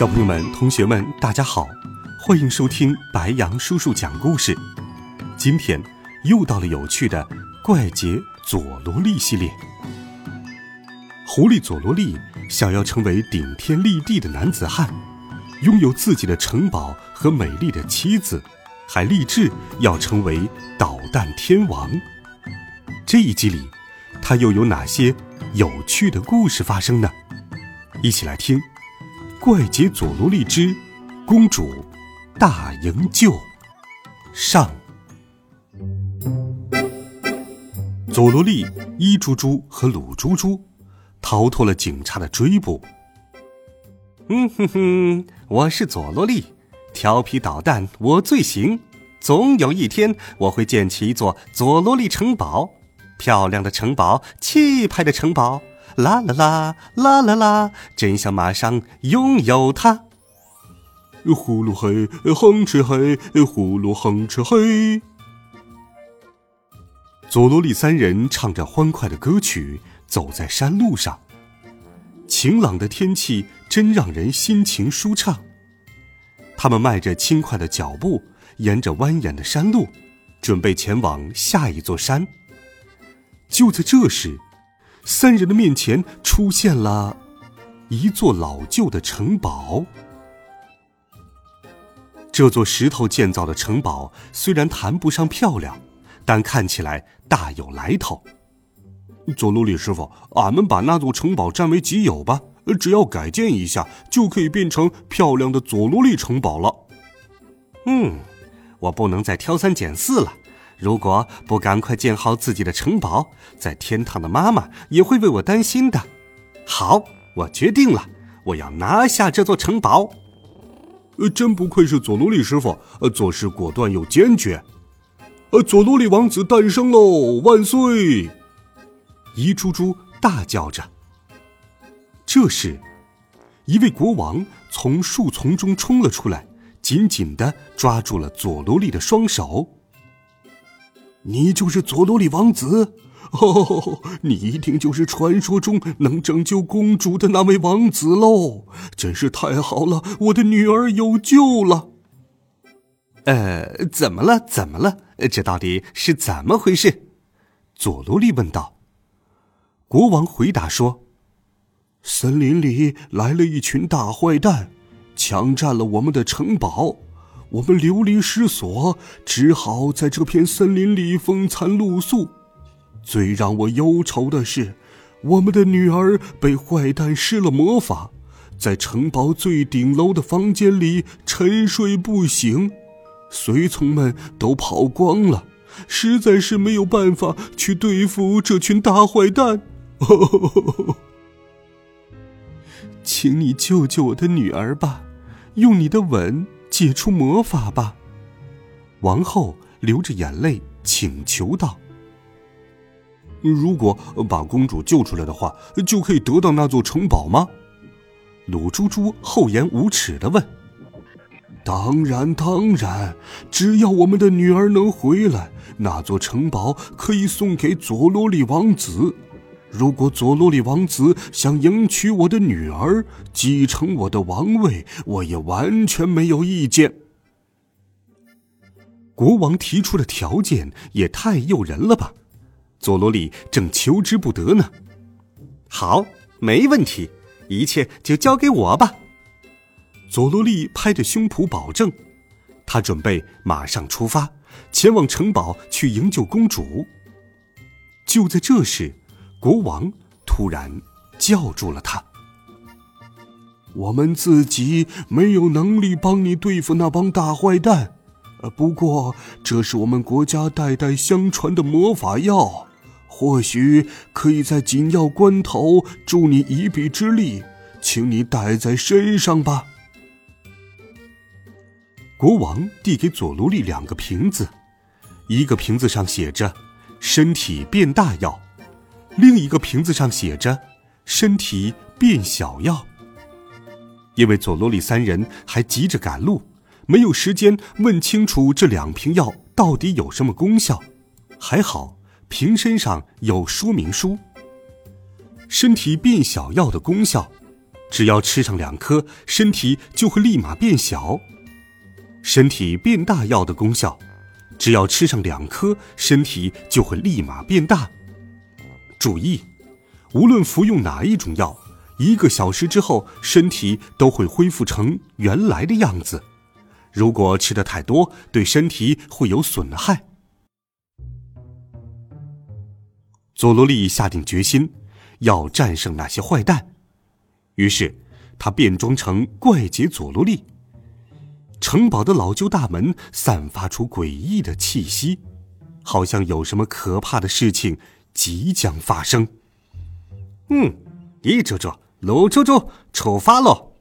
小朋友们、同学们，大家好，欢迎收听白羊叔叔讲故事。今天又到了有趣的怪杰佐罗利系列。狐狸佐罗利想要成为顶天立地的男子汉，拥有自己的城堡和美丽的妻子，还立志要成为导弹天王。这一集里，他又有哪些有趣的故事发生呢？一起来听。怪杰佐罗利之公主大营救上。佐罗利、伊猪猪和鲁猪猪逃脱了警察的追捕。嗯哼哼，我是佐罗利，调皮捣蛋我最行。总有一天我会建起一座佐罗利城堡，漂亮的城堡，气派的城堡。啦啦啦啦啦啦！真想马上拥有它。呼噜嘿，哼哧嘿，呼噜哼哧嘿。佐罗利三人唱着欢快的歌曲，走在山路上。晴朗的天气真让人心情舒畅。他们迈着轻快的脚步，沿着蜿蜒的山路，准备前往下一座山。就在这时。三人的面前出现了一座老旧的城堡。这座石头建造的城堡虽然谈不上漂亮，但看起来大有来头。佐罗里师傅，俺们把那座城堡占为己有吧，只要改建一下，就可以变成漂亮的佐罗利城堡了。嗯，我不能再挑三拣四了。如果不赶快建好自己的城堡，在天堂的妈妈也会为我担心的。好，我决定了，我要拿下这座城堡。呃，真不愧是佐罗利师傅，呃，做事果断又坚决。呃，佐罗利王子诞生喽，万岁！一猪猪大叫着。这时，一位国王从树丛中冲了出来，紧紧的抓住了佐罗利的双手。你就是佐罗里王子，哦，你一定就是传说中能拯救公主的那位王子喽！真是太好了，我的女儿有救了。呃，怎么了？怎么了？这到底是怎么回事？佐罗利问道。国王回答说：“森林里来了一群大坏蛋，抢占了我们的城堡。”我们流离失所，只好在这片森林里风餐露宿。最让我忧愁的是，我们的女儿被坏蛋施了魔法，在城堡最顶楼的房间里沉睡不醒。随从们都跑光了，实在是没有办法去对付这群大坏蛋。请你救救我的女儿吧，用你的吻。解除魔法吧，王后流着眼泪请求道：“如果把公主救出来的话，就可以得到那座城堡吗？”鲁珠珠厚颜无耻的问。“当然，当然，只要我们的女儿能回来，那座城堡可以送给佐罗利王子。”如果佐罗里王子想迎娶我的女儿，继承我的王位，我也完全没有意见。国王提出的条件也太诱人了吧？佐罗里正求之不得呢。好，没问题，一切就交给我吧。佐罗利拍着胸脯保证，他准备马上出发，前往城堡去营救公主。就在这时。国王突然叫住了他：“我们自己没有能力帮你对付那帮大坏蛋，呃，不过这是我们国家代代相传的魔法药，或许可以在紧要关头助你一臂之力，请你带在身上吧。”国王递给佐罗利两个瓶子，一个瓶子上写着“身体变大药”，另一个瓶子上写着“身体变小药”。因为佐罗里三人还急着赶路，没有时间问清楚这两瓶药到底有什么功效。还好瓶身上有说明书。身体变小药的功效，只要吃上两颗，身体就会立马变小。身体变大药的功效，只要吃上两颗，身体就会立马变大。注意，无论服用哪一种药，一个小时之后，身体都会恢复成原来的样子。如果吃的太多，对身体会有损害。佐罗利下定决心，要战胜那些坏蛋，于是他变装成怪杰佐罗利。城堡的老旧大门散发出诡异的气息，好像有什么可怕的事情即将发生。嗯，一猪猪、鲁猪猪出发喽！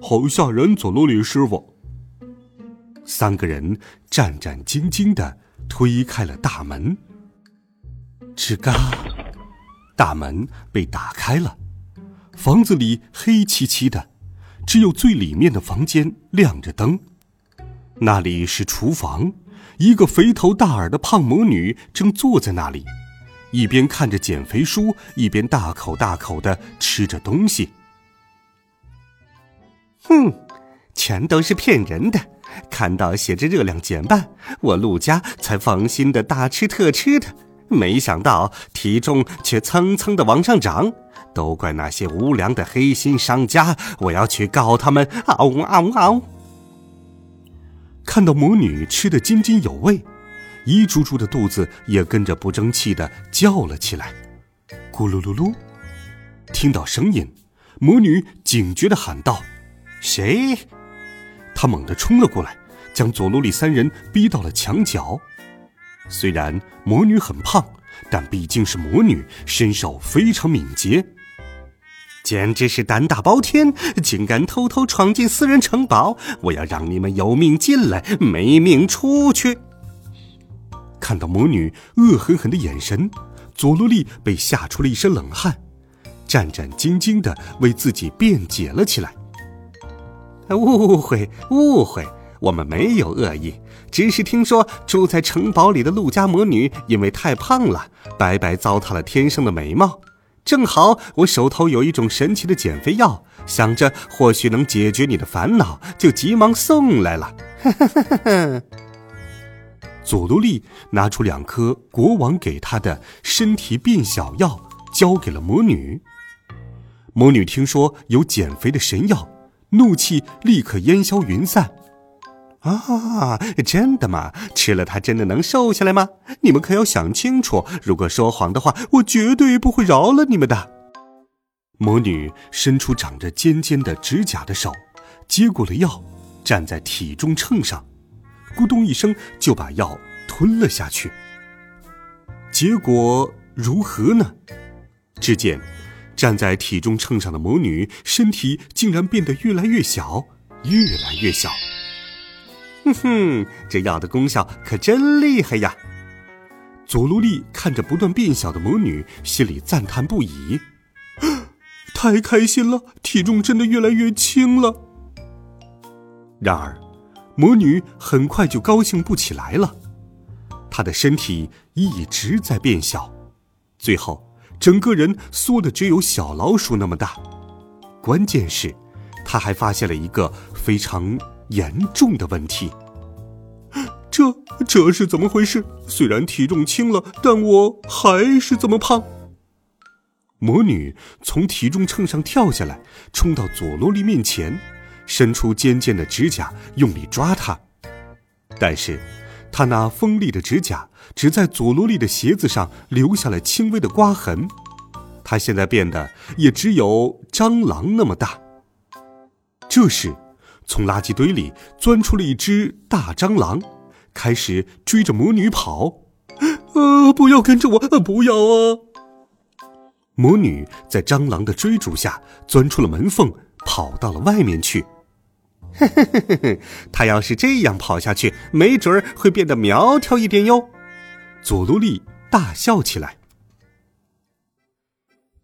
好吓人，佐罗里师傅。三个人战战兢兢的推开了大门。吱嘎，大门被打开了，房子里黑漆漆的。只有最里面的房间亮着灯，那里是厨房。一个肥头大耳的胖魔女正坐在那里，一边看着减肥书，一边大口大口的吃着东西。哼，全都是骗人的！看到写着热量减半，我陆家才放心的大吃特吃的，没想到体重却蹭蹭的往上涨。都怪那些无良的黑心商家！我要去告他们！嗷嗷嗷！看到魔女吃得津津有味，一猪猪的肚子也跟着不争气的叫了起来。咕噜噜噜！听到声音，魔女警觉的喊道：“谁？”她猛地冲了过来，将佐罗里三人逼到了墙角。虽然魔女很胖，但毕竟是魔女，身手非常敏捷。简直是胆大包天，竟敢偷偷闯进私人城堡！我要让你们有命进来，没命出去！看到魔女恶狠狠的眼神，佐罗利被吓出了一身冷汗，战战兢兢的为自己辩解了起来。误会，误会，我们没有恶意，只是听说住在城堡里的陆家魔女因为太胖了，白白糟蹋了天生的美貌。正好我手头有一种神奇的减肥药，想着或许能解决你的烦恼，就急忙送来了。佐罗利拿出两颗国王给他的身体变小药，交给了魔女。魔女听说有减肥的神药，怒气立刻烟消云散。啊，真的吗？吃了它真的能瘦下来吗？你们可要想清楚，如果说谎的话，我绝对不会饶了你们的。魔女伸出长着尖尖的指甲的手，接过了药，站在体重秤上，咕咚一声就把药吞了下去。结果如何呢？只见站在体重秤上的魔女身体竟然变得越来越小，越来越小。哼哼，这药的功效可真厉害呀！佐罗利看着不断变小的魔女，心里赞叹不已。太开心了，体重真的越来越轻了。然而，魔女很快就高兴不起来了。她的身体一直在变小，最后整个人缩的只有小老鼠那么大。关键是，她还发现了一个非常……严重的问题，这这是怎么回事？虽然体重轻了，但我还是这么胖。魔女从体重秤上跳下来，冲到佐罗利面前，伸出尖尖的指甲，用力抓他。但是，她那锋利的指甲只在佐罗利的鞋子上留下了轻微的刮痕。他现在变得也只有蟑螂那么大。这时。从垃圾堆里钻出了一只大蟑螂，开始追着魔女跑。呃，不要跟着我，呃不要啊！魔女在蟑螂的追逐下钻出了门缝，跑到了外面去。嘿嘿嘿嘿嘿，他要是这样跑下去，没准儿会变得苗条一点哟。佐罗莉大笑起来。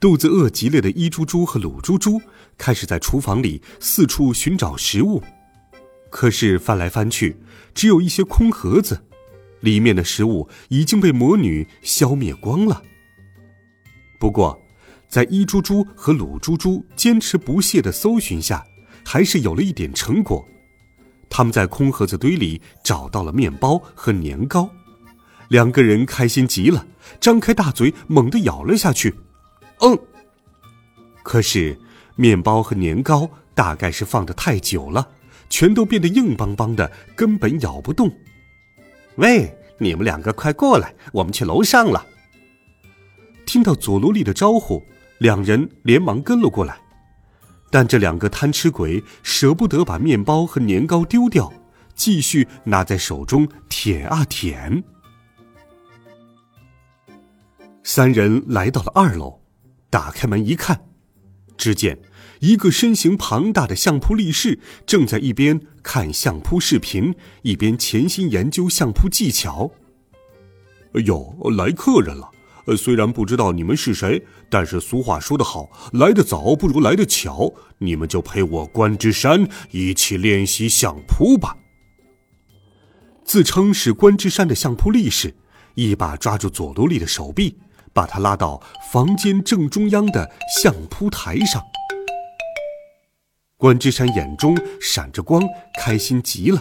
肚子饿极了的伊猪猪和鲁猪猪开始在厨房里四处寻找食物，可是翻来翻去，只有一些空盒子，里面的食物已经被魔女消灭光了。不过，在伊猪猪和鲁猪猪坚持不懈的搜寻下，还是有了一点成果。他们在空盒子堆里找到了面包和年糕，两个人开心极了，张开大嘴猛地咬了下去。嗯，可是面包和年糕大概是放的太久了，全都变得硬邦邦的，根本咬不动。喂，你们两个快过来，我们去楼上了。听到佐罗利的招呼，两人连忙跟了过来。但这两个贪吃鬼舍不得把面包和年糕丢掉，继续拿在手中舔啊舔。三人来到了二楼，打开门一看，只见一个身形庞大的相扑力士正在一边看相扑视频，一边潜心研究相扑技巧。哎呦，来客人了！虽然不知道你们是谁，但是俗话说得好，来得早不如来得巧。你们就陪我关之山一起练习相扑吧。自称是关之山的相扑力士，一把抓住佐罗利的手臂，把他拉到房间正中央的相扑台上。关之山眼中闪着光，开心极了。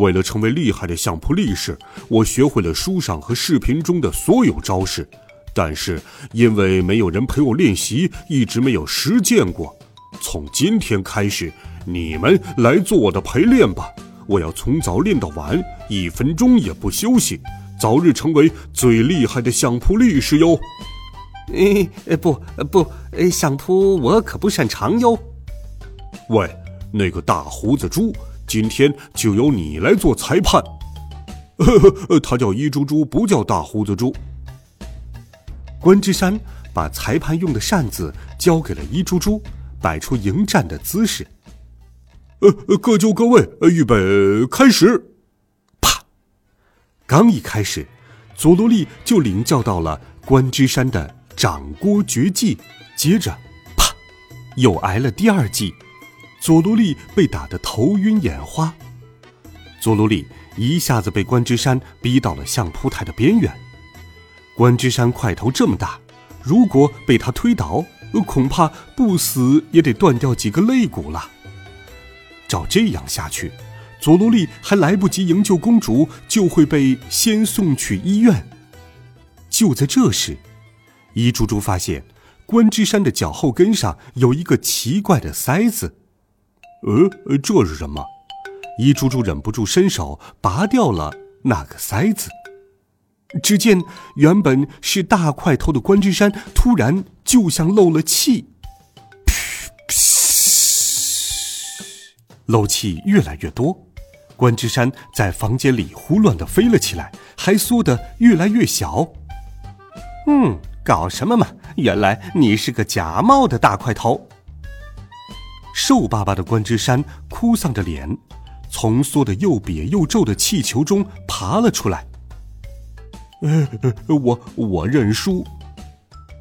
为了成为厉害的相扑力士，我学会了书上和视频中的所有招式，但是因为没有人陪我练习，一直没有实践过。从今天开始，你们来做我的陪练吧！我要从早练到晚，一分钟也不休息，早日成为最厉害的相扑力士哟！哎，不不，相扑我可不擅长哟。喂，那个大胡子猪！今天就由你来做裁判，呵呵，他叫伊猪猪，不叫大胡子猪。关之山把裁判用的扇子交给了伊猪猪，摆出迎战的姿势。呃，各就各位，预备，开始！啪！刚一开始，佐罗利就领教到了关之山的掌锅绝技，接着，啪，又挨了第二记。佐罗利被打得头晕眼花，佐罗利一下子被关之山逼到了相扑台的边缘。关之山块头这么大，如果被他推倒，恐怕不死也得断掉几个肋骨了。照这样下去，佐罗利还来不及营救公主，就会被先送去医院。就在这时，伊珠珠发现关之山的脚后跟上有一个奇怪的塞子。呃，这是什么？伊猪猪忍不住伸手拔掉了那个塞子。只见原本是大块头的关之山，突然就像漏了气，漏气越来越多。关之山在房间里胡乱的飞了起来，还缩得越来越小。嗯，搞什么嘛？原来你是个假冒的大块头。瘦巴巴的关之山哭丧着脸，从缩得又瘪又皱的气球中爬了出来。我我认输，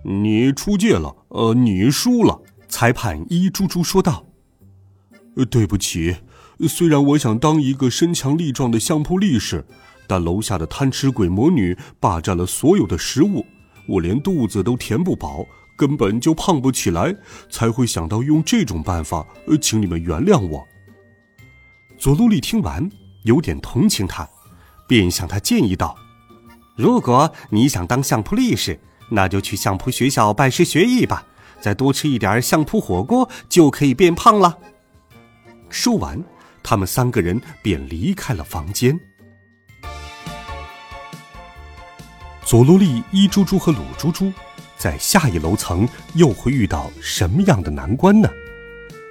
你出界了，呃，你输了。裁判一猪猪说道：“对不起，虽然我想当一个身强力壮的相扑力士，但楼下的贪吃鬼魔女霸占了所有的食物，我连肚子都填不饱。”根本就胖不起来，才会想到用这种办法。呃，请你们原谅我。佐罗利听完，有点同情他，便向他建议道：“如果你想当相扑力士，那就去相扑学校拜师学艺吧，再多吃一点相扑火锅，就可以变胖了。”说完，他们三个人便离开了房间。佐罗利、伊猪猪和鲁猪猪。在下一楼层又会遇到什么样的难关呢？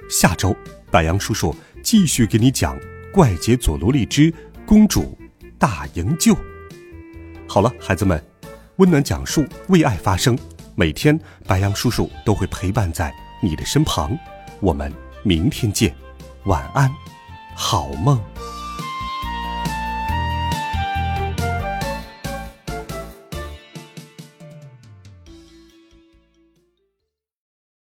下周白杨叔叔继续给你讲《怪杰佐罗莉之公主大营救》。好了，孩子们，温暖讲述，为爱发声。每天白杨叔叔都会陪伴在你的身旁。我们明天见。晚安，好梦。